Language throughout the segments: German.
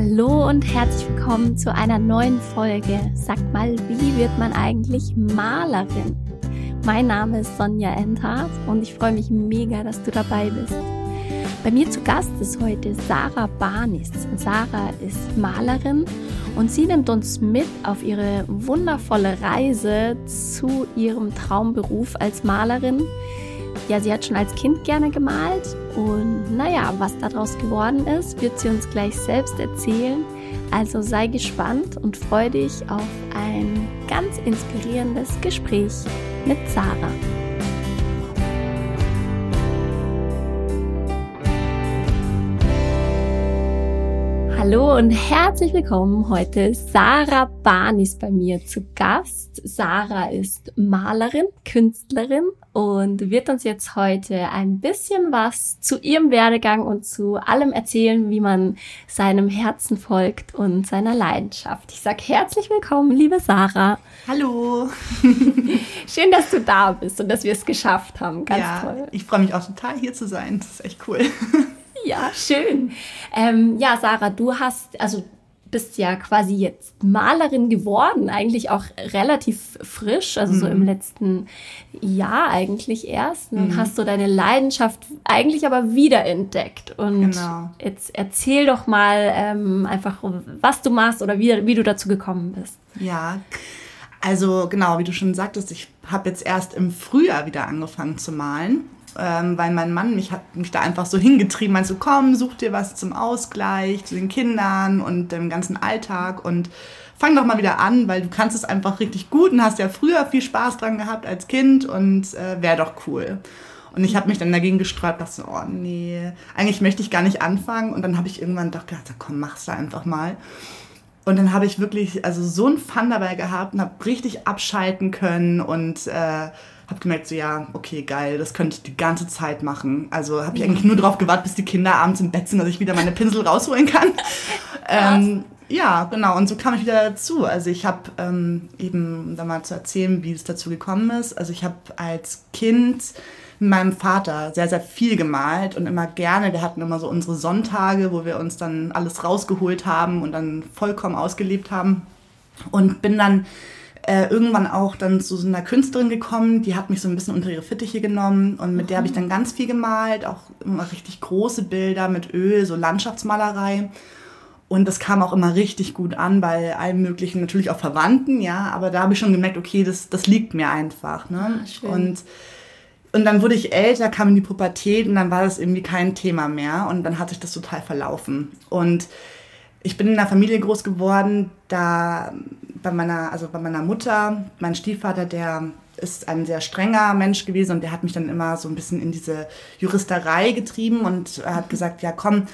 Hallo und herzlich willkommen zu einer neuen Folge. Sagt mal, wie wird man eigentlich Malerin? Mein Name ist Sonja Enthardt und ich freue mich mega, dass du dabei bist. Bei mir zu Gast ist heute Sarah Barnis. Sarah ist Malerin und sie nimmt uns mit auf ihre wundervolle Reise zu ihrem Traumberuf als Malerin. Ja, sie hat schon als Kind gerne gemalt und naja, was daraus geworden ist, wird sie uns gleich selbst erzählen. Also sei gespannt und freu dich auf ein ganz inspirierendes Gespräch mit Sarah. Hallo und herzlich willkommen. Heute ist Sarah Barnis bei mir zu Gast. Sarah ist Malerin, Künstlerin und wird uns jetzt heute ein bisschen was zu ihrem Werdegang und zu allem erzählen, wie man seinem Herzen folgt und seiner Leidenschaft. Ich sage herzlich willkommen, liebe Sarah. Hallo. Schön, dass du da bist und dass wir es geschafft haben. Ganz ja, toll. Ich freue mich auch total hier zu sein. Das ist echt cool. Ja, schön. Ähm, ja, Sarah, du hast, also bist ja quasi jetzt Malerin geworden, eigentlich auch relativ frisch, also mhm. so im mhm. letzten Jahr eigentlich erst. Und mhm. hast du deine Leidenschaft eigentlich aber wiederentdeckt. Und genau. jetzt erzähl doch mal ähm, einfach, was du machst oder wie, wie du dazu gekommen bist. Ja, also genau, wie du schon sagtest, ich habe jetzt erst im Frühjahr wieder angefangen zu malen ähm, weil mein Mann mich hat mich da einfach so hingetrieben, meinst so, komm, such dir was zum Ausgleich, zu den Kindern und dem ganzen Alltag und fang doch mal wieder an, weil du kannst es einfach richtig gut und hast ja früher viel Spaß dran gehabt als Kind und äh, wäre doch cool. Und ich habe mich dann dagegen gesträubt, dachte so, oh nee, eigentlich möchte ich gar nicht anfangen. Und dann habe ich irgendwann doch gedacht, komm, mach's da einfach mal. Und dann habe ich wirklich also so einen Fun dabei gehabt und habe richtig abschalten können und äh, habe gemerkt, so ja, okay, geil, das könnte ich die ganze Zeit machen. Also habe ich eigentlich nur darauf gewartet, bis die Kinder abends im Bett sind, dass ich wieder meine Pinsel rausholen kann. ähm, ja, genau. Und so kam ich wieder dazu. Also ich habe ähm, eben, da mal zu erzählen, wie es dazu gekommen ist. Also ich habe als Kind mit meinem Vater sehr, sehr viel gemalt und immer gerne. Wir hatten immer so unsere Sonntage, wo wir uns dann alles rausgeholt haben und dann vollkommen ausgelebt haben. Und bin dann äh, irgendwann auch dann zu so einer Künstlerin gekommen, die hat mich so ein bisschen unter ihre Fittiche genommen und mit mhm. der habe ich dann ganz viel gemalt, auch immer richtig große Bilder mit Öl, so Landschaftsmalerei. Und das kam auch immer richtig gut an bei allen möglichen, natürlich auch Verwandten, ja, aber da habe ich schon gemerkt, okay, das, das liegt mir einfach. Ne? Ah, und, und dann wurde ich älter, kam in die Pubertät und dann war das irgendwie kein Thema mehr und dann hat sich das total verlaufen. Und ich bin in einer Familie groß geworden, da bei meiner, also bei meiner Mutter, mein Stiefvater, der ist ein sehr strenger Mensch gewesen und der hat mich dann immer so ein bisschen in diese Juristerei getrieben und hat gesagt, ja komm,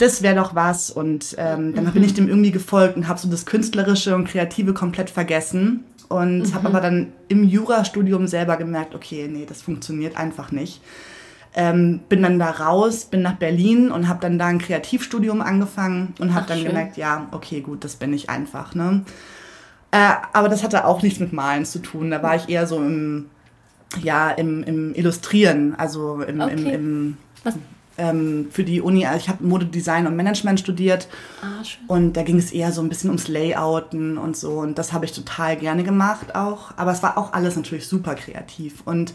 das wäre doch was. Und ähm, dann mhm. bin ich dem irgendwie gefolgt und habe so das Künstlerische und Kreative komplett vergessen. Und mhm. habe aber dann im Jurastudium selber gemerkt, okay, nee, das funktioniert einfach nicht. Ähm, bin dann da raus, bin nach Berlin und habe dann da ein Kreativstudium angefangen und habe dann schön. gemerkt, ja, okay, gut, das bin ich einfach. Ne? Äh, aber das hatte auch nichts mit Malen zu tun. Da war ich eher so im, ja, im, im Illustrieren, also im, okay. im, im ähm, für die Uni. Also ich habe Modedesign und Management studiert ah, und da ging es eher so ein bisschen ums Layouten und so und das habe ich total gerne gemacht auch. Aber es war auch alles natürlich super kreativ und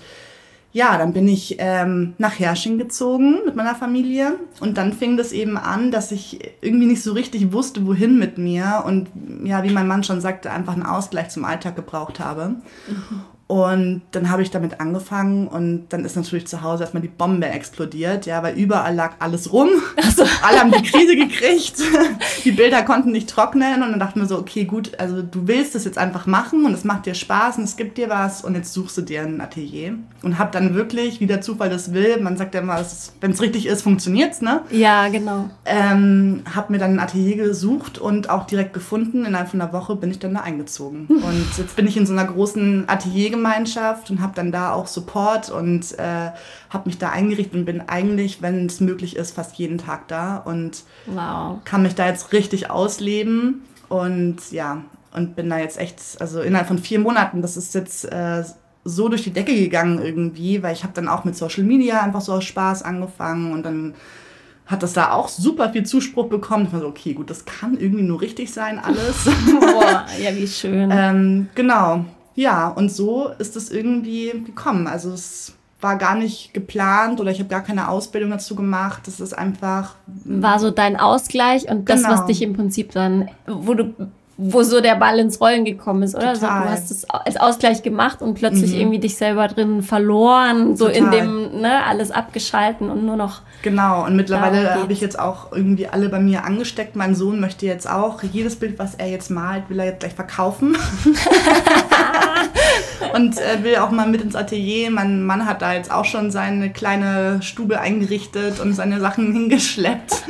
ja, dann bin ich ähm, nach Hersching gezogen mit meiner Familie und dann fing das eben an, dass ich irgendwie nicht so richtig wusste, wohin mit mir und ja, wie mein Mann schon sagte, einfach einen Ausgleich zum Alltag gebraucht habe. Mhm. Und dann habe ich damit angefangen und dann ist natürlich zu Hause erstmal die Bombe explodiert, ja, weil überall lag alles rum. Also alle haben die Krise gekriegt. Die Bilder konnten nicht trocknen und dann dachten wir so, okay, gut, also du willst es jetzt einfach machen und es macht dir Spaß und es gibt dir was und jetzt suchst du dir ein Atelier und habe dann wirklich, wie der Zufall das will, man sagt ja immer, wenn es richtig ist, funktioniert's, ne? Ja, genau. Ähm, habe mir dann ein Atelier gesucht und auch direkt gefunden. Innerhalb von einer Woche bin ich dann da eingezogen und jetzt bin ich in so einer großen Atelier Gemeinschaft und habe dann da auch Support und äh, habe mich da eingerichtet und bin eigentlich, wenn es möglich ist, fast jeden Tag da und wow. kann mich da jetzt richtig ausleben und ja, und bin da jetzt echt, also innerhalb von vier Monaten, das ist jetzt äh, so durch die Decke gegangen irgendwie, weil ich habe dann auch mit Social Media einfach so aus Spaß angefangen und dann hat das da auch super viel Zuspruch bekommen. Ich war so, okay, gut, das kann irgendwie nur richtig sein, alles. Boah, ja, wie schön. ähm, genau. Ja, und so ist es irgendwie gekommen. Also es war gar nicht geplant oder ich habe gar keine Ausbildung dazu gemacht. Das ist einfach. War so dein Ausgleich und das, genau. was dich im Prinzip dann, wo du wo so der Ball ins Rollen gekommen ist, oder? Total. du hast es als Ausgleich gemacht und plötzlich mhm. irgendwie dich selber drin verloren, so Total. in dem, ne, alles abgeschalten und nur noch. Genau, und mittlerweile habe ich jetzt auch irgendwie alle bei mir angesteckt. Mein Sohn möchte jetzt auch jedes Bild, was er jetzt malt, will er jetzt gleich verkaufen. und äh, will auch mal mit ins Atelier. Mein Mann hat da jetzt auch schon seine kleine Stube eingerichtet und seine Sachen hingeschleppt.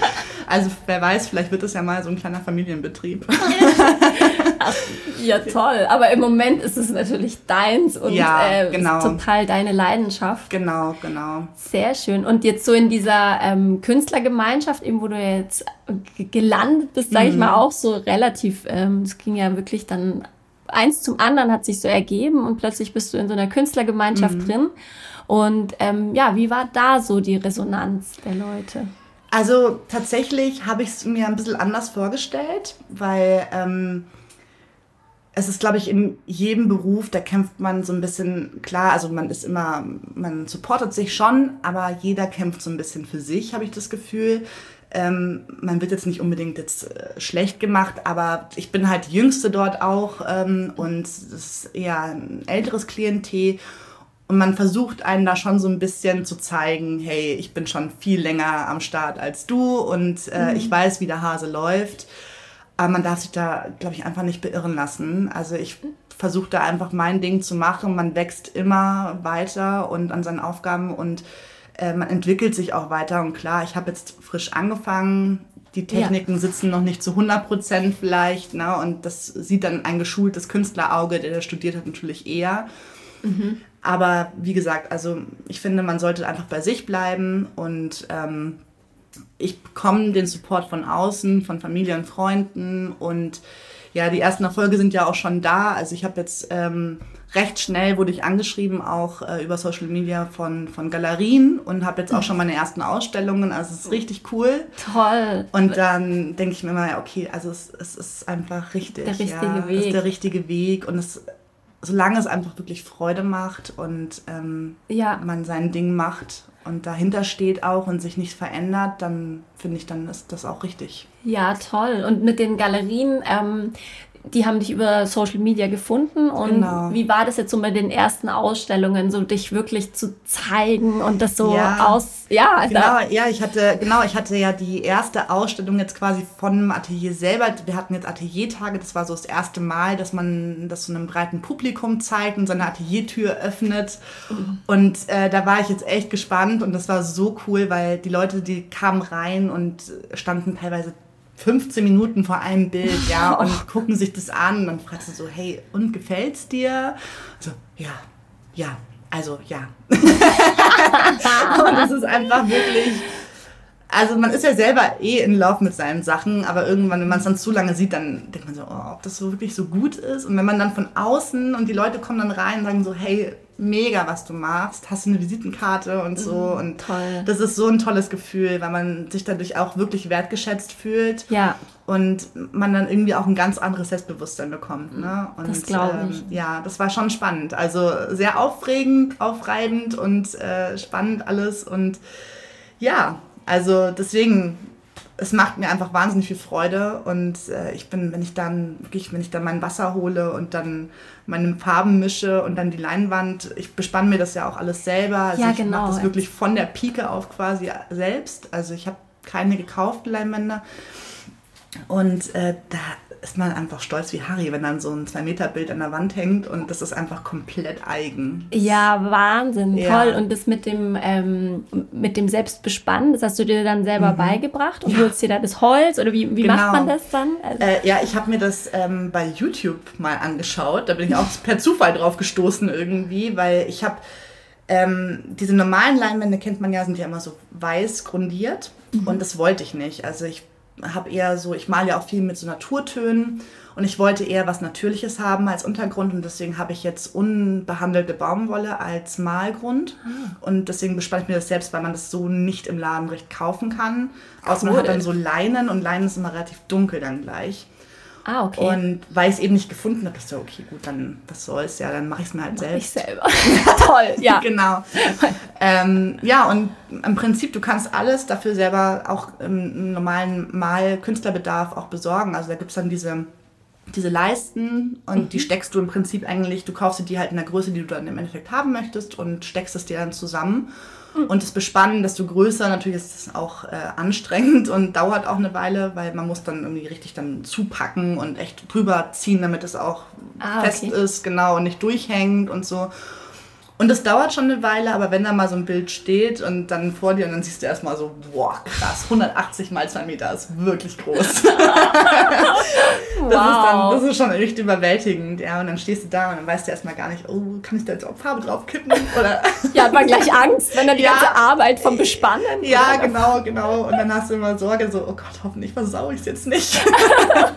Also wer weiß, vielleicht wird es ja mal so ein kleiner Familienbetrieb. Ach, ja, toll. Aber im Moment ist es natürlich deins und ja, äh, genau. total deine Leidenschaft. Genau, genau. Sehr schön. Und jetzt so in dieser ähm, Künstlergemeinschaft, eben wo du jetzt gelandet bist, sage ich mhm. mal, auch so relativ, ähm, das ging ja wirklich dann eins zum anderen hat sich so ergeben und plötzlich bist du in so einer Künstlergemeinschaft mhm. drin. Und ähm, ja, wie war da so die Resonanz der Leute? Also tatsächlich habe ich es mir ein bisschen anders vorgestellt, weil ähm, es ist, glaube ich, in jedem Beruf, da kämpft man so ein bisschen, klar, also man ist immer, man supportet sich schon, aber jeder kämpft so ein bisschen für sich, habe ich das Gefühl. Ähm, man wird jetzt nicht unbedingt jetzt äh, schlecht gemacht, aber ich bin halt die Jüngste dort auch ähm, und es ist eher ein älteres Klientel und man versucht einen da schon so ein bisschen zu zeigen, hey, ich bin schon viel länger am Start als du und äh, mhm. ich weiß, wie der Hase läuft. Aber man darf sich da, glaube ich, einfach nicht beirren lassen. Also ich versuche da einfach mein Ding zu machen. Man wächst immer weiter und an seinen Aufgaben und äh, man entwickelt sich auch weiter. Und klar, ich habe jetzt frisch angefangen. Die Techniken ja. sitzen noch nicht zu 100 Prozent vielleicht. Ne? Und das sieht dann ein geschultes Künstlerauge, der das studiert hat, natürlich eher. Mhm. Aber wie gesagt, also ich finde, man sollte einfach bei sich bleiben und ähm, ich bekomme den Support von außen, von Familie und Freunden und ja, die ersten Erfolge sind ja auch schon da. Also ich habe jetzt ähm, recht schnell wurde ich angeschrieben, auch äh, über Social Media von, von Galerien und habe jetzt auch schon meine ersten Ausstellungen. Also es ist richtig cool. Toll. Und dann denke ich mir immer, okay, also es, es ist einfach richtig. Der richtige ja, Weg. Es ist der richtige Weg und es solange es einfach wirklich Freude macht und ähm, ja. man sein Ding macht und dahinter steht auch und sich nicht verändert, dann finde ich, dann ist das auch richtig. Ja, toll. Und mit den Galerien, ähm, die haben dich über Social Media gefunden und genau. wie war das jetzt so mit den ersten Ausstellungen, so dich wirklich zu zeigen und das so ja, aus, ja. Genau, ja, ich hatte, genau, ich hatte ja die erste Ausstellung jetzt quasi von dem Atelier selber. Wir hatten jetzt Ateliertage, das war so das erste Mal, dass man das so einem breiten Publikum zeigt und seine Ateliertür öffnet. Mhm. Und äh, da war ich jetzt echt gespannt und das war so cool, weil die Leute, die kamen rein und standen teilweise 15 Minuten vor einem Bild, ja, und oh. gucken sich das an und dann fragst du so, hey, und gefällt's dir? So, ja, ja, also ja. und es ist einfach wirklich, also man ist ja selber eh in Lauf mit seinen Sachen, aber irgendwann, wenn man es dann zu lange sieht, dann denkt man so, oh, ob das so wirklich so gut ist. Und wenn man dann von außen und die Leute kommen dann rein und sagen so, hey, mega, was du machst, hast du eine Visitenkarte und so. Mhm, und toll. das ist so ein tolles Gefühl, weil man sich dadurch auch wirklich wertgeschätzt fühlt. Ja. Und man dann irgendwie auch ein ganz anderes Selbstbewusstsein bekommt. Ne? Und, das glaube ich. Ähm, ja, das war schon spannend. Also sehr aufregend, aufreibend und äh, spannend alles. Und ja, also deswegen es macht mir einfach wahnsinnig viel Freude und äh, ich bin, wenn ich dann wirklich, wenn ich dann mein Wasser hole und dann meine Farben mische und dann die Leinwand, ich bespanne mir das ja auch alles selber. Also ja, ich genau. mache das wirklich von der Pike auf quasi selbst. Also ich habe keine gekauften Leinwände. Und äh, da ist man einfach stolz wie Harry, wenn dann so ein 2-Meter-Bild an der Wand hängt und das ist einfach komplett eigen. Ja, Wahnsinn, ja. toll. Und das mit dem, ähm, mit dem Selbstbespannen, das hast du dir dann selber mhm. beigebracht und ja. holst dir da das Holz oder wie, wie genau. macht man das dann? Also äh, ja, ich habe mir das ähm, bei YouTube mal angeschaut. Da bin ich auch per Zufall drauf gestoßen irgendwie, weil ich habe ähm, diese normalen Leinwände kennt man ja, sind ja immer so weiß grundiert mhm. und das wollte ich nicht. Also ich habe eher so, ich male ja auch viel mit so Naturtönen und ich wollte eher was Natürliches haben als Untergrund und deswegen habe ich jetzt unbehandelte Baumwolle als Malgrund. Ah. Und deswegen bespanne ich mir das selbst, weil man das so nicht im Laden recht kaufen kann. Außer cool. man hat dann so Leinen und Leinen ist immer relativ dunkel dann gleich. Ah, okay. Und weil ich es eben nicht gefunden habe, ich so, okay, gut, dann was soll's, ja, dann mache ich es mir halt mach selbst. Ich selber. Toll, ja. genau. ähm, ja, und im Prinzip, du kannst alles dafür selber auch im normalen Mal-Künstlerbedarf auch besorgen. Also da gibt es dann diese diese Leisten und mhm. die steckst du im Prinzip eigentlich, du kaufst dir die halt in der Größe, die du dann im Endeffekt haben möchtest und steckst es dir dann zusammen. Mhm. Und das Bespannen, desto größer, natürlich ist es auch äh, anstrengend und dauert auch eine Weile, weil man muss dann irgendwie richtig dann zupacken und echt drüber ziehen, damit es auch ah, fest okay. ist, genau, und nicht durchhängt und so. Und das dauert schon eine Weile, aber wenn da mal so ein Bild steht und dann vor dir und dann siehst du erstmal so, boah, krass, 180 mal 2 Meter ist wirklich groß. das, wow. ist dann, das ist schon echt überwältigend, ja. Und dann stehst du da und dann weißt du erstmal gar nicht, oh, kann ich da jetzt auch Farbe drauf kippen? Oder ja, hat man gleich Angst, wenn dann die ja. ganze Arbeit vom Bespannen. Ja, genau, genau. Und dann hast du immer Sorge, so, oh Gott, hoffentlich versau ich es jetzt nicht.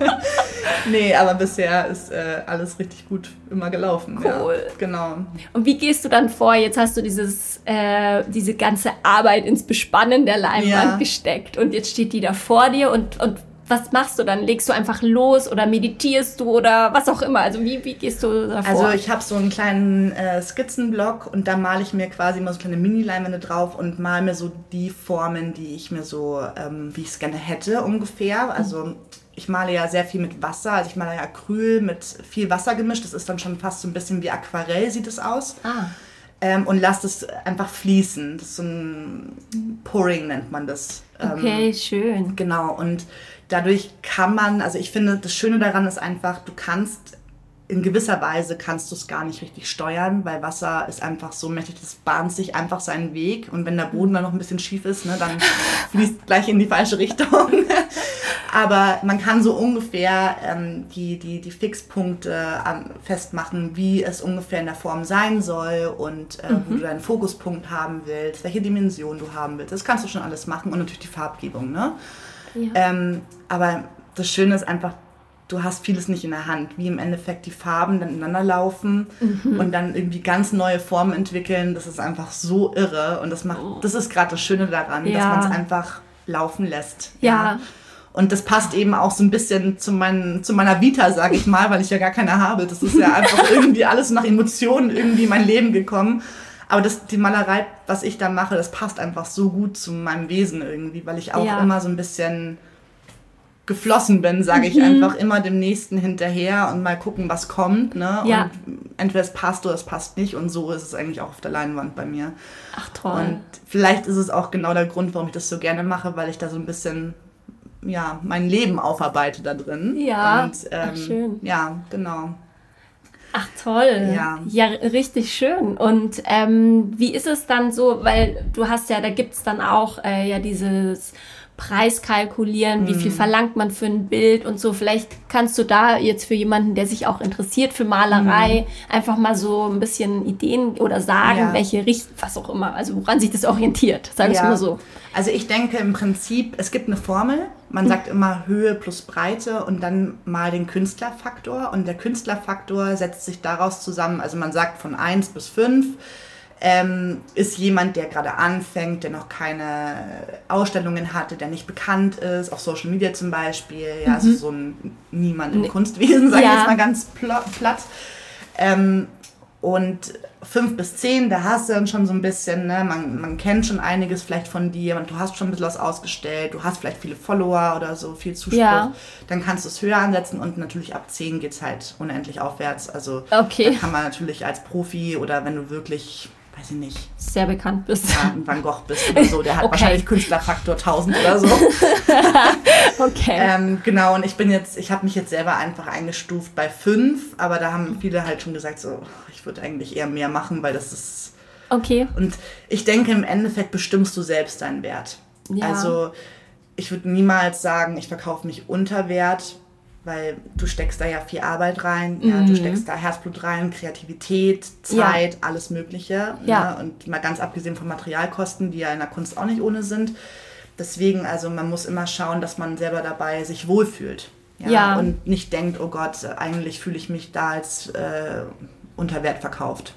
nee, aber bisher ist äh, alles richtig gut immer gelaufen. Cool. Ja, genau. Und wie gehst du du dann vor, jetzt hast du dieses, äh, diese ganze Arbeit ins Bespannen der Leinwand ja. gesteckt und jetzt steht die da vor dir und, und was machst du dann? Legst du einfach los oder meditierst du oder was auch immer? Also wie, wie gehst du da vor? Also ich habe so einen kleinen äh, Skizzenblock und da male ich mir quasi immer so kleine Mini-Leinwände drauf und male mir so die Formen, die ich mir so, ähm, wie ich es gerne hätte ungefähr. Also ich male ja sehr viel mit Wasser, also ich male ja Acryl mit viel Wasser gemischt. Das ist dann schon fast so ein bisschen wie Aquarell sieht es aus. Ah. Ähm, und lasst es einfach fließen. Das ist so ein Pouring nennt man das. Okay, ähm, schön. Genau, und dadurch kann man, also ich finde, das Schöne daran ist einfach, du kannst in gewisser Weise kannst du es gar nicht richtig steuern, weil Wasser ist einfach so mächtig, das bahnt sich einfach seinen Weg und wenn der Boden dann noch ein bisschen schief ist, ne, dann fließt gleich in die falsche Richtung. Aber man kann so ungefähr ähm, die, die, die Fixpunkte ähm, festmachen, wie es ungefähr in der Form sein soll und äh, mhm. wo du deinen Fokuspunkt haben willst, welche Dimension du haben willst. Das kannst du schon alles machen und natürlich die Farbgebung. Ne? Ja. Ähm, aber das Schöne ist einfach, du hast vieles nicht in der Hand, wie im Endeffekt die Farben dann ineinander laufen mhm. und dann irgendwie ganz neue Formen entwickeln. Das ist einfach so irre und das macht, oh. das ist gerade das Schöne daran, ja. dass man es einfach laufen lässt. ja. ja. Und das passt eben auch so ein bisschen zu, mein, zu meiner Vita, sage ich mal, weil ich ja gar keine habe. Das ist ja einfach irgendwie alles nach Emotionen irgendwie in mein Leben gekommen. Aber das, die Malerei, was ich da mache, das passt einfach so gut zu meinem Wesen irgendwie, weil ich auch ja. immer so ein bisschen geflossen bin, sage ich mhm. einfach, immer dem Nächsten hinterher und mal gucken, was kommt. Ne? Ja. Und entweder es passt oder es passt nicht. Und so ist es eigentlich auch auf der Leinwand bei mir. Ach toll. Und vielleicht ist es auch genau der Grund, warum ich das so gerne mache, weil ich da so ein bisschen ja, mein Leben aufarbeite da drin. Ja, und, ähm, Ach, schön. Ja, genau. Ach toll. Ja. ja, richtig schön. Und ähm, wie ist es dann so, weil du hast ja, da gibt es dann auch äh, ja dieses Preis kalkulieren, wie viel mhm. verlangt man für ein Bild und so. Vielleicht kannst du da jetzt für jemanden, der sich auch interessiert für Malerei, mm. einfach mal so ein bisschen Ideen oder sagen, ja. welche Richtung, was auch immer, also woran sich das orientiert, sagen wir ja. mal so. Also ich denke im Prinzip, es gibt eine Formel, man sagt immer Höhe plus Breite und dann mal den Künstlerfaktor und der Künstlerfaktor setzt sich daraus zusammen, also man sagt von 1 bis 5 ähm, ist jemand, der gerade anfängt, der noch keine Ausstellungen hatte, der nicht bekannt ist, auf Social Media zum Beispiel, ja, also mhm. also so ein Niemand im nee. Kunstwesen, sage ja. ich jetzt mal ganz platt. Ähm, und fünf bis zehn, da hast du dann schon so ein bisschen, ne? man, man kennt schon einiges vielleicht von dir, du hast schon ein bisschen was ausgestellt, du hast vielleicht viele Follower oder so, viel Zuspruch. Ja. Dann kannst du es höher ansetzen und natürlich ab zehn geht es halt unendlich aufwärts. Also okay. da kann man natürlich als Profi oder wenn du wirklich weiß ich nicht. Sehr bekannt bist. Ja, ein Van Gogh bist oder so. Der hat okay. wahrscheinlich Künstlerfaktor 1000 oder so. okay. Ähm, genau, und ich bin jetzt, ich habe mich jetzt selber einfach eingestuft bei 5, aber da haben viele halt schon gesagt, so, ich würde eigentlich eher mehr machen, weil das ist. Okay. Und ich denke, im Endeffekt bestimmst du selbst deinen Wert. Ja. Also, ich würde niemals sagen, ich verkaufe mich unter Wert, weil du steckst da ja viel Arbeit rein, mhm. ja, du mhm. steckst da Herzblut rein, Kreativität, Zeit, ja. alles Mögliche. Ja. Ne? Und mal ganz abgesehen von Materialkosten, die ja in der Kunst auch nicht ohne sind. deswegen, also man muss immer schauen, dass man selber dabei sich wohlfühlt. Ja, Ja. Und nicht denkt, oh Gott, eigentlich fühle ich mich da als äh, unter Wert verkauft.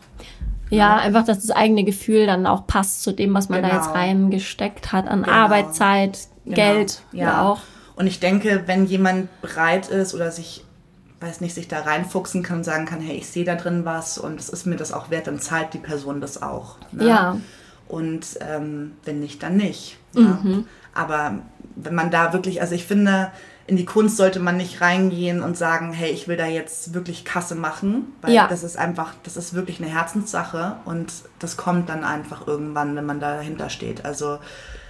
Ja, einfach, dass das eigene Gefühl dann auch passt zu dem, was man da Genau. jetzt reingesteckt hat an Genau. Arbeitszeit, Genau. Geld, ja. auch. Und ich denke, wenn jemand bereit ist oder sich, weiß nicht, sich da reinfuchsen kann und sagen kann, hey, ich sehe da drin was und es ist mir das auch wert, dann zahlt die Person das auch. Ne? Ja. Und ähm, wenn nicht, dann nicht. Mhm. Ja. Aber wenn man da wirklich, also ich finde, in die Kunst sollte man nicht reingehen und sagen, hey, ich will da jetzt wirklich Kasse machen, weil Ja. das ist einfach, das ist wirklich eine Herzenssache und das kommt dann einfach irgendwann, wenn man dahinter steht. Also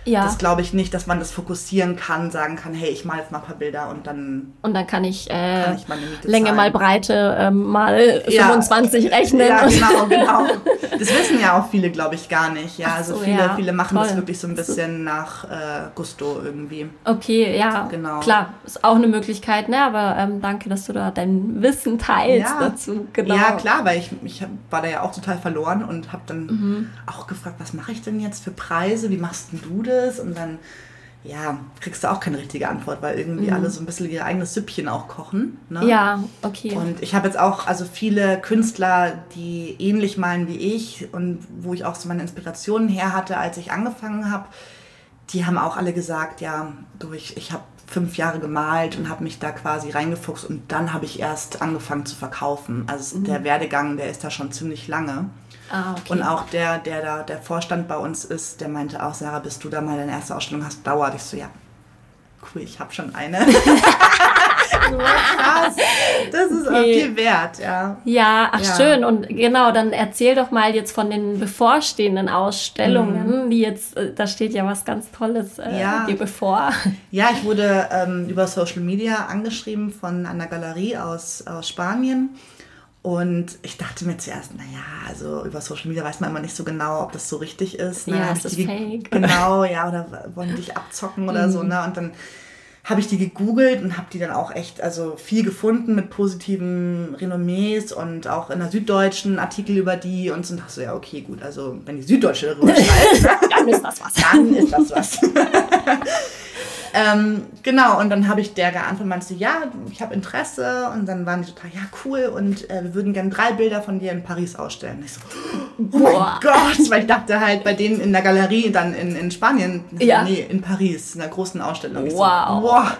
Ja. das glaube ich nicht, dass man das fokussieren kann, sagen kann, hey, ich male jetzt mal ein paar Bilder und dann Und dann kann ich, äh, kann ich Länge zahlen. mal Breite ähm, mal Ja. 25 rechnen. Ja, genau, genau. Das wissen ja auch viele, glaube ich, gar nicht. Ja, also so, viele, ja. viele machen das Toll. wirklich so ein bisschen nach äh, Gusto irgendwie. Okay, ja, Genau. klar, ist auch eine Möglichkeit, ne? Aber ähm, danke, dass du da dein Wissen teilst Ja. dazu. Genau. Ja, klar, weil ich, ich war da ja auch total verloren und habe dann Mhm. auch gefragt, was mache ich denn jetzt für Preise? Wie machst denn du das? Und dann, ja, kriegst du auch keine richtige Antwort, weil irgendwie alle so ein bisschen ihr eigenes Süppchen auch kochen. Ne? Mhm. Ja, okay. Und ich habe jetzt auch also viele Künstler, die ähnlich malen wie ich und wo ich auch so meine Inspirationen her hatte, als ich angefangen habe, die haben auch alle gesagt, ja, du, ich, ich habe fünf Jahre gemalt und habe mich da quasi reingefuchst und dann habe ich erst angefangen zu verkaufen. Also es- der Werdegang, der ist da schon ziemlich lange. Ah, okay. Und auch der, der da der Vorstand bei uns ist, der meinte auch, Sarah, bis du da mal deine erste Ausstellung hast, dauert. Ich so, ja, cool, ich habe schon eine. so, krass, das ist auch Okay. viel wert, ja. Ja, ach Ja. schön. Und genau, dann erzähl doch mal jetzt von den bevorstehenden Ausstellungen, die jetzt, äh, da steht ja was ganz Tolles äh, Mhm. Ja. dir bevor. Ja, ich wurde ähm, über Social Media angeschrieben von einer Galerie aus, aus Spanien. Und ich dachte mir zuerst, naja, also über Social Media weiß man immer nicht so genau, ob das so richtig ist. Ne? Ja, ist das fake? ge- Mhm. Genau, ja, oder wollen die dich abzocken oder so. Ne? Und dann habe ich die gegoogelt und habe die dann auch echt, also viel gefunden mit positiven Renommees und auch in der Süddeutschen Artikel über die und so. Und dachte so, ja, okay, gut, also wenn die Süddeutsche darüber schreibt? Dann ist das was. dann ist das was. ähm, genau, und dann habe ich der geantwortet und meinte, ja, ich habe Interesse. Und dann waren die total, ja, cool. Und äh, wir würden gerne drei Bilder von dir in Paris ausstellen. Und ich so, oh mein Boah. Gott, weil ich dachte halt bei denen in der Galerie dann in, in Spanien, Ja. nee, in Paris, in einer großen Ausstellung. Wow. So, wow,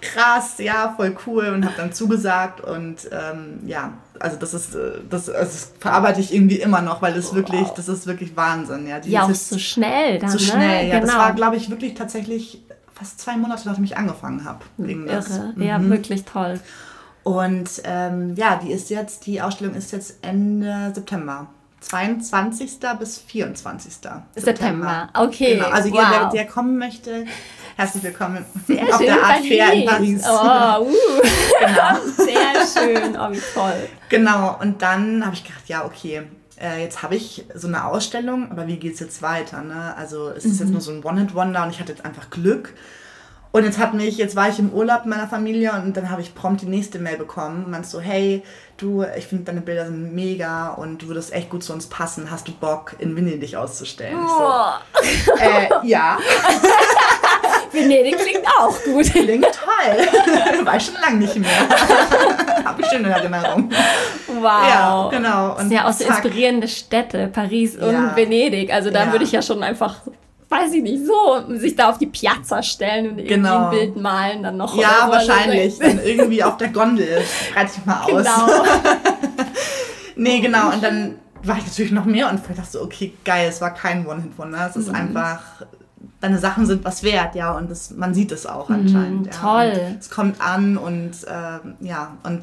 krass, ja, voll cool. Und habe dann zugesagt und ähm, ja, also das ist, das, also das verarbeite ich irgendwie immer noch, weil das wirklich, das ist wirklich Wahnsinn. Ja, die Ja, ist auch so schnell dann, so ne? schnell, ja. Genau. Das war, glaube ich, wirklich tatsächlich fast zwei Monate, nachdem ich angefangen habe. wegen das. Irre. Ja, wirklich toll. Und ähm, ja, die ist jetzt, die Ausstellung ist jetzt Ende September. 22. bis 24. September, okay, Genau. Also wow. jeder, der, kommen möchte, herzlich willkommen Sehr auf schön der Art Fair in Paris. Oh, uh. Genau. Sehr schön. Oh, wie toll. Genau, und dann habe ich gedacht, ja, okay, äh, jetzt habe ich so eine Ausstellung, aber wie geht es jetzt weiter? Ne? Also es ist jetzt Mhm. nur so ein One-Hit-Wonder und ich hatte jetzt einfach Glück. Und jetzt hat mich, jetzt war ich im Urlaub mit meiner Familie und dann habe ich prompt die nächste Mail bekommen. Man so, hey, du, ich finde deine Bilder sind mega und du würdest echt gut zu uns passen. Hast du Bock, in Venedig auszustellen? Ich so, Oh, äh, ja, Venedig klingt auch gut. klingt toll. War ich schon lange nicht mehr. habe ich schön in Erinnerung. Wow. Ja, genau. Das sind ja auch so zack. inspirierende Städte, Paris und Ja. Venedig. Also da Ja. würde ich ja schon einfach, weiß ich nicht, so sich da auf die Piazza stellen und irgendwie Genau. ein Bild malen dann noch. Ja, so. wahrscheinlich. Dann irgendwie auf der Gondel. Breite ich mal aus. Genau. Nee, genau. Und dann war ich natürlich noch mehr und dachte so, okay, geil, es war kein One-Hit-Wonder. Es ist Mhm. einfach, deine Sachen sind was wert, ja. Und das, man sieht es auch anscheinend. ja. Mhm, toll. Und es kommt an und ähm, ja, und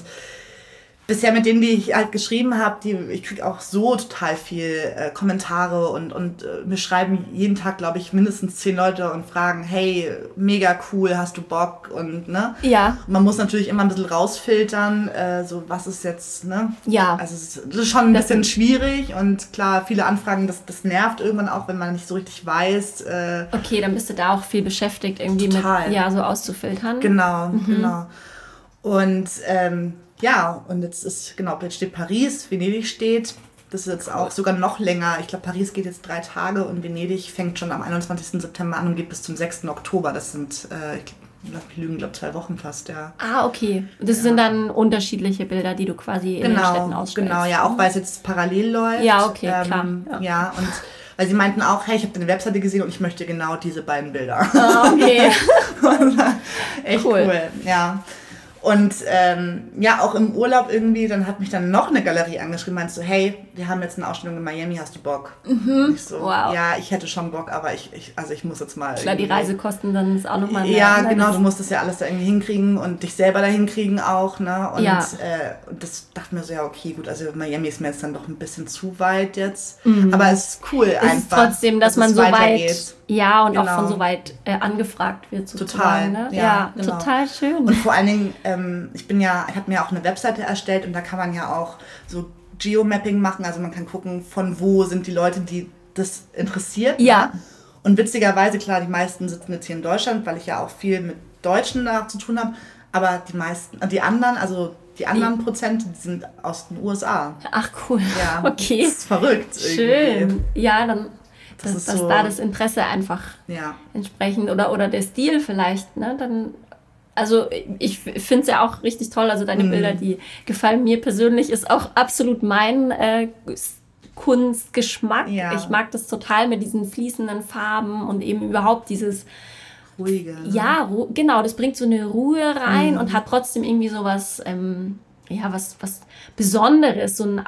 bisher mit denen, die ich halt geschrieben habe, die, ich kriege auch so total viel äh, Kommentare und, und äh, mir schreiben jeden Tag, glaube ich, mindestens zehn Leute und fragen, hey, mega cool, hast du Bock? Und ne? Ja. Man muss natürlich immer ein bisschen rausfiltern, äh, so was ist jetzt, ne? Ja. Also es ist, schon ein Das bisschen schwierig und klar, viele Anfragen, das, das nervt irgendwann auch, wenn man nicht so richtig weiß. Äh, Okay, dann bist du da auch viel beschäftigt, irgendwie Total. mit, ja, so auszufiltern. genau, Mhm. genau. Und ähm, ja, und jetzt ist, genau, jetzt steht Paris, Venedig steht. Das ist jetzt auch sogar noch länger. Ich glaube, Paris geht jetzt drei Tage und Venedig fängt schon am 21. September an und geht bis zum 6. Oktober. Das sind, äh, ich mich lügen, glaube zwei Wochen fast, ja. Ah, okay. Das ja. sind dann unterschiedliche Bilder, die du quasi in genau, den Städten ausstellst. Genau, ja, auch weil es jetzt parallel läuft. Ja, okay, ähm, klar. Ja. ja, und weil sie meinten auch, hey, ich habe deine Webseite gesehen und ich möchte genau diese beiden Bilder. Ah, okay. echt cool. cool. Ja. Und ähm, ja, auch im Urlaub irgendwie, dann hat mich dann noch eine Galerie angeschrieben, meinst du, hey, wir haben jetzt eine Ausstellung in Miami, hast du Bock? Mhm. Ich so, wow. ja, ich hätte schon Bock, aber ich, ich also ich muss jetzt mal. Klar, die Reisekosten dann ist auch nochmal. Ja, genau, du musst das ja alles da irgendwie hinkriegen und dich selber da hinkriegen auch, ne? Und ja. äh, das dachte mir so, ja, okay, gut, also Miami ist mir jetzt dann doch ein bisschen zu weit jetzt. Mhm. Aber es ist cool es einfach. Ist trotzdem, dass, dass man so weit. Ja, und genau. auch von so weit äh, angefragt wird sozusagen. Total. Ne? Ja, ja genau. total schön. Und vor allen Dingen, ähm, ich bin ja, ich habe mir auch eine Webseite erstellt und da kann man ja auch so Geomapping machen. Also man kann gucken, von wo sind die Leute, die das interessiert. Ja. Ne? Und witzigerweise, klar, die meisten sitzen jetzt hier in Deutschland, weil ich ja auch viel mit Deutschen da zu tun habe. Aber die meisten, die anderen, also die anderen Prozent, die sind aus den USA. Ach cool. Ja. Okay. Das ist verrückt. Schön. Irgendwie. Ja, dann das dass, dass so, da das Interesse einfach ja. entsprechend oder, oder der Stil vielleicht, ne? Dann, also ich finde es ja auch richtig toll, also deine mhm. Bilder, die gefallen mir persönlich, ist auch absolut mein äh, Kunstgeschmack. Ja. Ich mag das total mit diesen fließenden Farben und eben überhaupt dieses ruhige. Ne? Ja, genau, das bringt so eine Ruhe rein mhm. und hat trotzdem irgendwie so was, ähm, ja, was, was Besonderes, so ein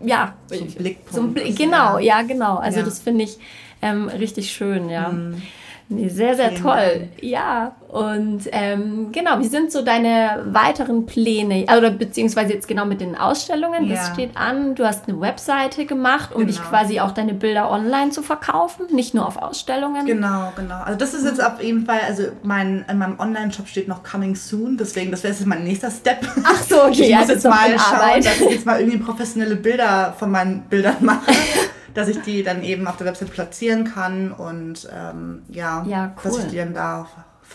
ja, so ein Blickpunkt. So ein Blick, genau, ja, genau. Also ja. das finde ich ähm, richtig schön, ja. Mhm. Nee, sehr, sehr Vielen toll. Dank. Ja, und ähm, genau, wie sind so deine weiteren Pläne? Oder beziehungsweise jetzt genau mit den Ausstellungen, das ja. steht an. Du hast eine Webseite gemacht, um genau. dich quasi auch deine Bilder online zu verkaufen, nicht nur auf Ausstellungen. Genau, genau. Also das ist jetzt auf jeden Fall, also mein, in meinem Online-Shop steht noch Coming Soon, deswegen, das wäre jetzt mein nächster Step. Ach so, okay. Ich muss jetzt mal schauen, dass ich jetzt mal irgendwie professionelle Bilder von meinen Bildern mache. dass ich die dann eben auf der Website platzieren kann und ähm, ja, ja cool. dass ich die dann da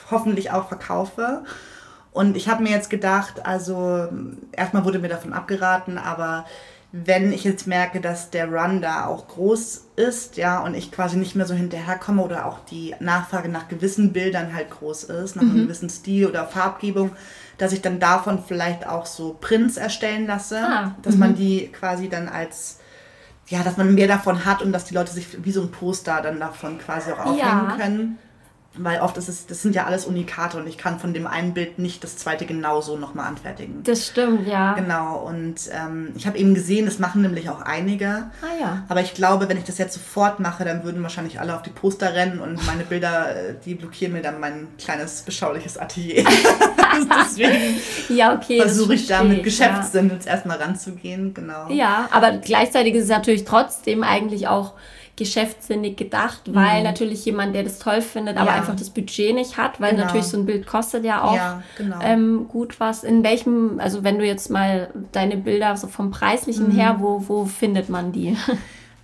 hoffentlich auch verkaufe. Und ich habe mir jetzt gedacht, also erstmal wurde mir davon abgeraten, aber wenn ich jetzt merke, dass der Run da auch groß ist, ja, und ich quasi nicht mehr so hinterherkomme oder auch die Nachfrage nach gewissen Bildern halt groß ist, nach mhm. einem gewissen Stil oder Farbgebung, dass ich dann davon vielleicht auch so Prints erstellen lasse, ah, dass man mhm. die quasi dann als ja, dass man mehr davon hat und dass die Leute sich wie so ein Poster dann davon quasi auch aufhängen ja. können. Weil oft ist es, das sind ja alles Unikate und ich kann von dem einen Bild nicht das zweite genauso nochmal anfertigen. Das stimmt, ja. Genau, und ähm, ich habe eben gesehen, das machen nämlich auch einige. Ah ja. Aber ich glaube, wenn ich das jetzt sofort mache, dann würden wahrscheinlich alle auf die Poster rennen und meine Bilder, äh, die blockieren mir dann mein kleines, beschauliches Atelier. Deswegen ja, okay, versuche ich da mit Geschäftssinn ja. jetzt erstmal ranzugehen, genau. Ja, aber gleichzeitig ist es natürlich trotzdem eigentlich auch geschäftssinnig gedacht, weil mhm. natürlich jemand, der das toll findet, aber ja. einfach das Budget nicht hat, weil genau. natürlich so ein Bild kostet ja auch ja, genau. ähm, gut was. In welchem, also wenn du jetzt mal deine Bilder so vom Preislichen mhm. her, wo, wo findet man die?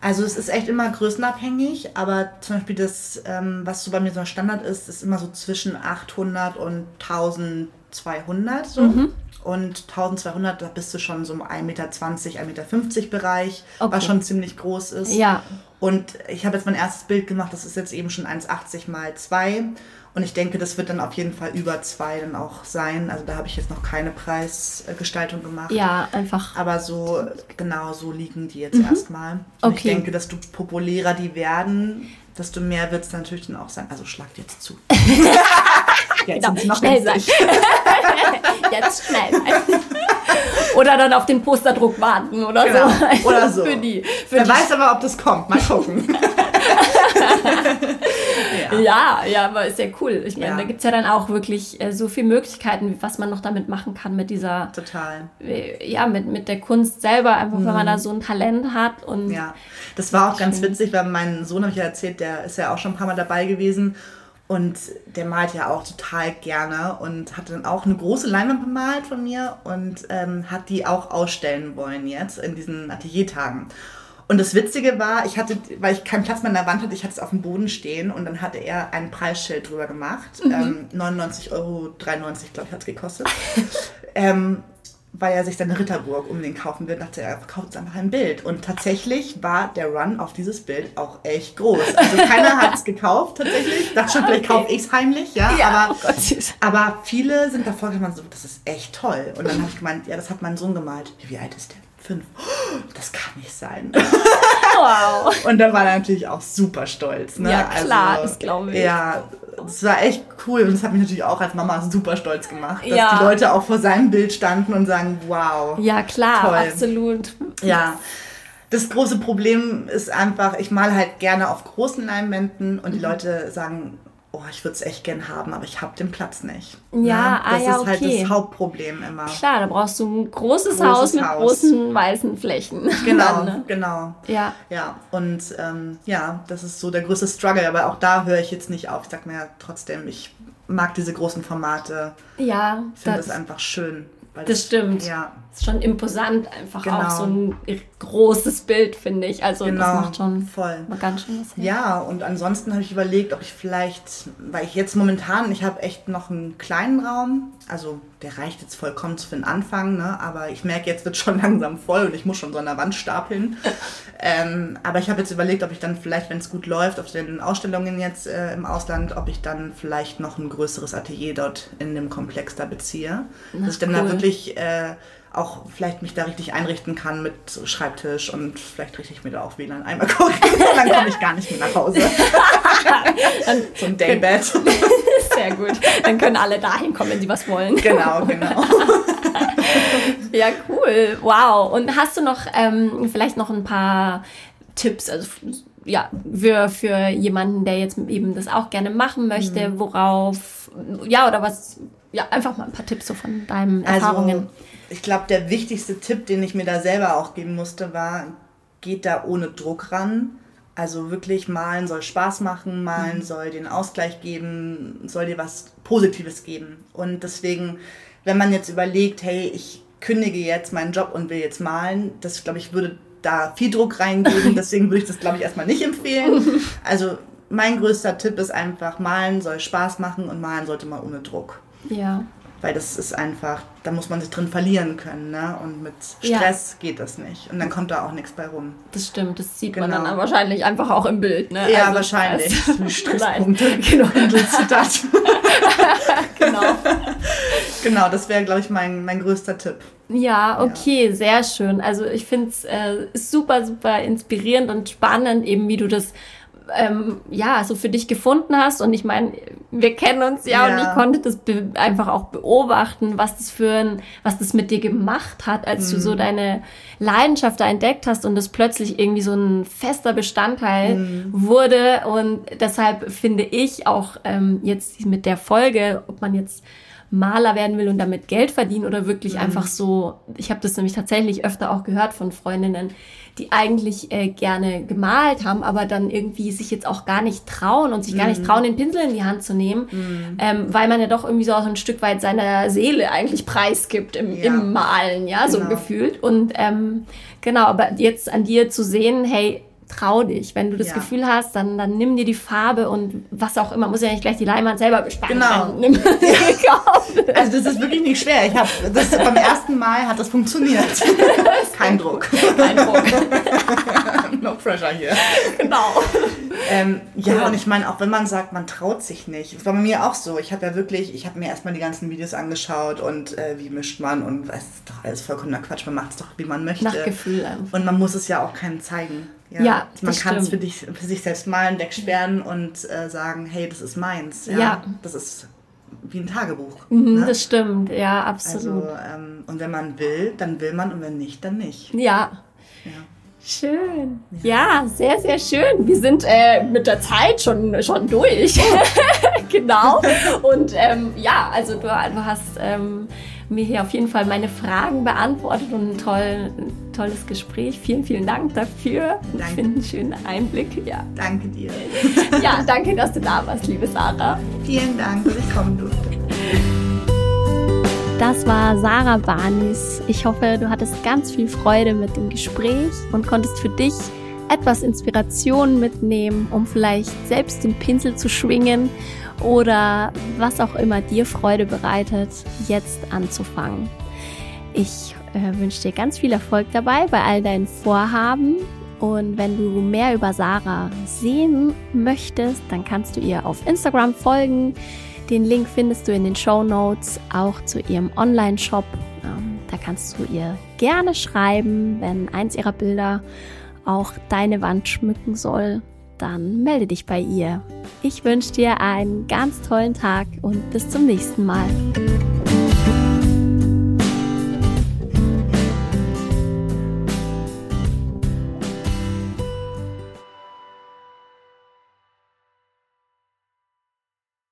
Also es ist echt immer größenabhängig, aber zum Beispiel das, ähm, was so bei mir so Standard ist, ist immer so zwischen 800 und 1200 so. Mhm. Und 1200, da bist du schon so im 1,20 Meter, 1,50 Meter Bereich, okay. was schon ziemlich groß ist. Ja. Und ich habe jetzt mein erstes Bild gemacht, das ist jetzt eben schon 1,80 mal 2. Und ich denke, das wird dann auf jeden Fall über 2 dann auch sein. Also da habe ich jetzt noch keine Preisgestaltung gemacht. Ja, einfach. Aber so, genau so liegen die jetzt mhm. erstmal. Und okay. ich denke, desto populärer die werden, desto mehr wird es natürlich dann auch sein. Also schlagt jetzt zu. jetzt genau. noch schnell sein. jetzt schnell sein. Oder dann auf den Posterdruck warten oder genau. so. Oder so. für die, für Wer die. weiß aber, ob das kommt. Mal gucken. ja. ja. ja, aber ist ja cool. Ich meine, ja. da gibt es ja dann auch wirklich äh, so viele Möglichkeiten, was man noch damit machen kann mit dieser. Total. Äh, ja, mit, mit der Kunst selber, einfach mhm. wenn man mhm. da so ein Talent hat. Und ja, das war auch ganz witzig, weil mein Sohn, habe ich ja erzählt, der ist ja auch schon ein paar Mal dabei gewesen. Und der malt ja auch total gerne und hat dann auch eine große Leinwand bemalt von mir und ähm, hat die auch ausstellen wollen jetzt in diesen Ateliertagen. Und das Witzige war, ich hatte, weil ich keinen Platz mehr an der Wand hatte, ich hatte es auf dem Boden stehen und dann hatte er ein Preisschild drüber gemacht. Mhm. Ähm, 99,93 Euro, glaube ich, hat es gekostet. ähm, weil er sich seine Ritterburg unbedingt kaufen will, dachte er, er kauft uns einfach ein Bild. Und tatsächlich war der Run auf dieses Bild auch echt groß. Also keiner hat es gekauft tatsächlich. Dachte schon, vielleicht kaufe ich es heimlich, ja. Ja, aber, oh aber viele sind davor gekommen, so, das ist echt toll. Und dann habe ich gemeint, ja, das hat mein Sohn gemalt. Wie alt ist der? Fünf. Oh, das kann nicht sein. Wow. Und dann war er natürlich auch super stolz. Ne? Ja, klar, das glaube ich. Ja, das war echt cool und das hat mich natürlich auch als Mama super stolz gemacht, dass Ja. die Leute auch vor seinem Bild standen und sagen, wow. Ja, klar, Toll. absolut. Ja. Das große Problem ist einfach, ich male halt gerne auf großen Leinwänden und die Mhm. Leute sagen, oh, ich würde es echt gern haben, aber ich habe den Platz nicht. Ja, ah, das ja, ist halt okay. das Hauptproblem immer. Klar, da brauchst du ein großes, Großes Haus mit Haus. großen weißen Flächen. Genau, Dann, ne? genau. Ja. Ja, und ähm, ja, das ist so der größte Struggle, aber auch da höre ich jetzt nicht auf. Ich sag mir ja trotzdem, ich mag diese großen Formate, Ja, finde das, das einfach schön. weil das stimmt. Ja, ist schon imposant, einfach Genau. auch so ein großes Bild, finde ich. Also genau, das macht schon voll. ganz schön was her. Ja, und ansonsten habe ich überlegt, ob ich vielleicht, weil ich jetzt momentan, ich habe echt noch einen kleinen Raum, also der reicht jetzt vollkommen für den Anfang, ne? aber ich merke, jetzt wird schon langsam voll und ich muss schon so an der Wand stapeln. ähm, aber ich habe jetzt überlegt, ob ich dann vielleicht, wenn es gut läuft, auf den Ausstellungen jetzt äh, im Ausland, ob ich dann vielleicht noch ein größeres Atelier dort in dem Komplex da beziehe. Na, dass ich dann cool. da wirklich äh, auch vielleicht mich da richtig einrichten kann mit Schreibtisch und vielleicht richte ich mir da auch WLAN einmal gucken. dann komme ich gar nicht mehr nach Hause. so ein Daybed. Sehr gut. Dann können alle dahin kommen, wenn sie was wollen. genau, genau. Ja, cool. Wow. Und hast du noch ähm, vielleicht noch ein paar Tipps, also ja, für, für jemanden, der jetzt eben das auch gerne machen möchte, Mhm. worauf, ja, oder was, ja, einfach mal ein paar Tipps so von deinen Erfahrungen. Ich glaube, der wichtigste Tipp, den ich mir da selber auch geben musste, war, geht da ohne Druck ran. Also wirklich malen soll Spaß machen, malen soll den Ausgleich geben, soll dir was Positives geben. Und deswegen, wenn man jetzt überlegt, hey, ich kündige jetzt meinen Job und will jetzt malen, das glaube ich würde da viel Druck reingeben. Deswegen würde ich das glaube ich erstmal nicht empfehlen. Also mein größter Tipp ist einfach, malen soll Spaß machen und malen sollte man ohne Druck. ja. Weil das ist einfach, da muss man sich drin verlieren können, ne? Und mit Ja. Stress geht das nicht. Und dann kommt da auch nichts bei rum. Das stimmt, das sieht man Genau. dann wahrscheinlich einfach auch im Bild, ne? Ja, Also wahrscheinlich. Stresspunkte. Genau, Zitat. genau. genau, das wäre, glaube ich, mein, mein größter Tipp. Ja, okay, sehr schön. Also ich finde es äh, super, super inspirierend und spannend, eben wie du das ähm, ja so für dich gefunden hast. Und ich meine, wir kennen uns ja, und Ja. ich konnte das einfach auch beobachten, was das für ein, was das mit dir gemacht hat, als du Mhm. so deine Leidenschaft da entdeckt hast und das plötzlich irgendwie so ein fester Bestandteil Mhm. wurde. Und deshalb finde ich auch ähm, jetzt mit der Folge, ob man jetzt Maler werden will und damit Geld verdienen oder wirklich einfach so, ich habe das nämlich tatsächlich öfter auch gehört von Freundinnen, die eigentlich äh, gerne gemalt haben, aber dann irgendwie sich jetzt auch gar nicht trauen und sich gar nicht trauen, den Pinsel in die Hand zu nehmen, ähm, weil man ja doch irgendwie so auch ein Stück weit seiner Seele eigentlich preisgibt im, Ja. im Malen, ja, so Genau. gefühlt. Und ähm, genau, aber jetzt an dir zu sehen, hey, trau dich. Wenn du das Ja. Gefühl hast, dann, dann nimm dir die Farbe und was auch immer. Muss ja nicht gleich die Leinwand selber bespannen. Genau. Nimm Kauf. Also das ist wirklich nicht schwer. Ich habe das beim ersten Mal hat das funktioniert. Kein Druck. Kein Druck. no pressure hier. genau. Ähm, ja, Cool. und ich meine, auch wenn man sagt, man traut sich nicht. Das war bei mir auch so. Ich habe ja wirklich, ich habe mir erstmal die ganzen Videos angeschaut und äh, wie mischt man und es ist doch alles vollkommener Quatsch. Man macht es doch, wie man möchte. Nach Gefühl einfach. Und man muss es ja auch keinem zeigen. Ja, man das kann es für, dich, für sich selbst malen, wegsperren und äh, sagen, hey, das ist meins. Ja, Ja. Das ist wie ein Tagebuch. Mhm, ne? Das stimmt, ja, Also, absolut. ähm, und wenn man will, dann will man und wenn nicht, dann nicht. ja. Ja. Schön. Ja, sehr, sehr schön. Wir sind äh, mit der Zeit schon, schon durch. genau. Und ähm, ja, also du, du hast ähm, mir hier auf jeden Fall meine Fragen beantwortet und ein, toll, ein tolles Gespräch. Vielen, vielen Dank dafür. Ich Danke. finde einen schönen Einblick. Ja. Danke dir. ja, danke, dass du da warst, liebe Sarah. Vielen Dank, dass ich kommen durfte. Das war Sarah Barnis. Ich hoffe, du hattest ganz viel Freude mit dem Gespräch und konntest für dich etwas Inspiration mitnehmen, um vielleicht selbst den Pinsel zu schwingen oder was auch immer dir Freude bereitet, jetzt anzufangen. Ich äh, wünsche dir ganz viel Erfolg dabei bei all deinen Vorhaben. Und wenn du mehr über Sarah sehen möchtest, dann kannst du ihr auf Instagram folgen. Den Link findest du in den Show Notes, auch zu ihrem Online-Shop. Ähm, da kannst du ihr gerne schreiben, wenn eins ihrer Bilder auch deine Wand schmücken soll. Dann melde dich bei ihr. Ich wünsche dir einen ganz tollen Tag und bis zum nächsten Mal.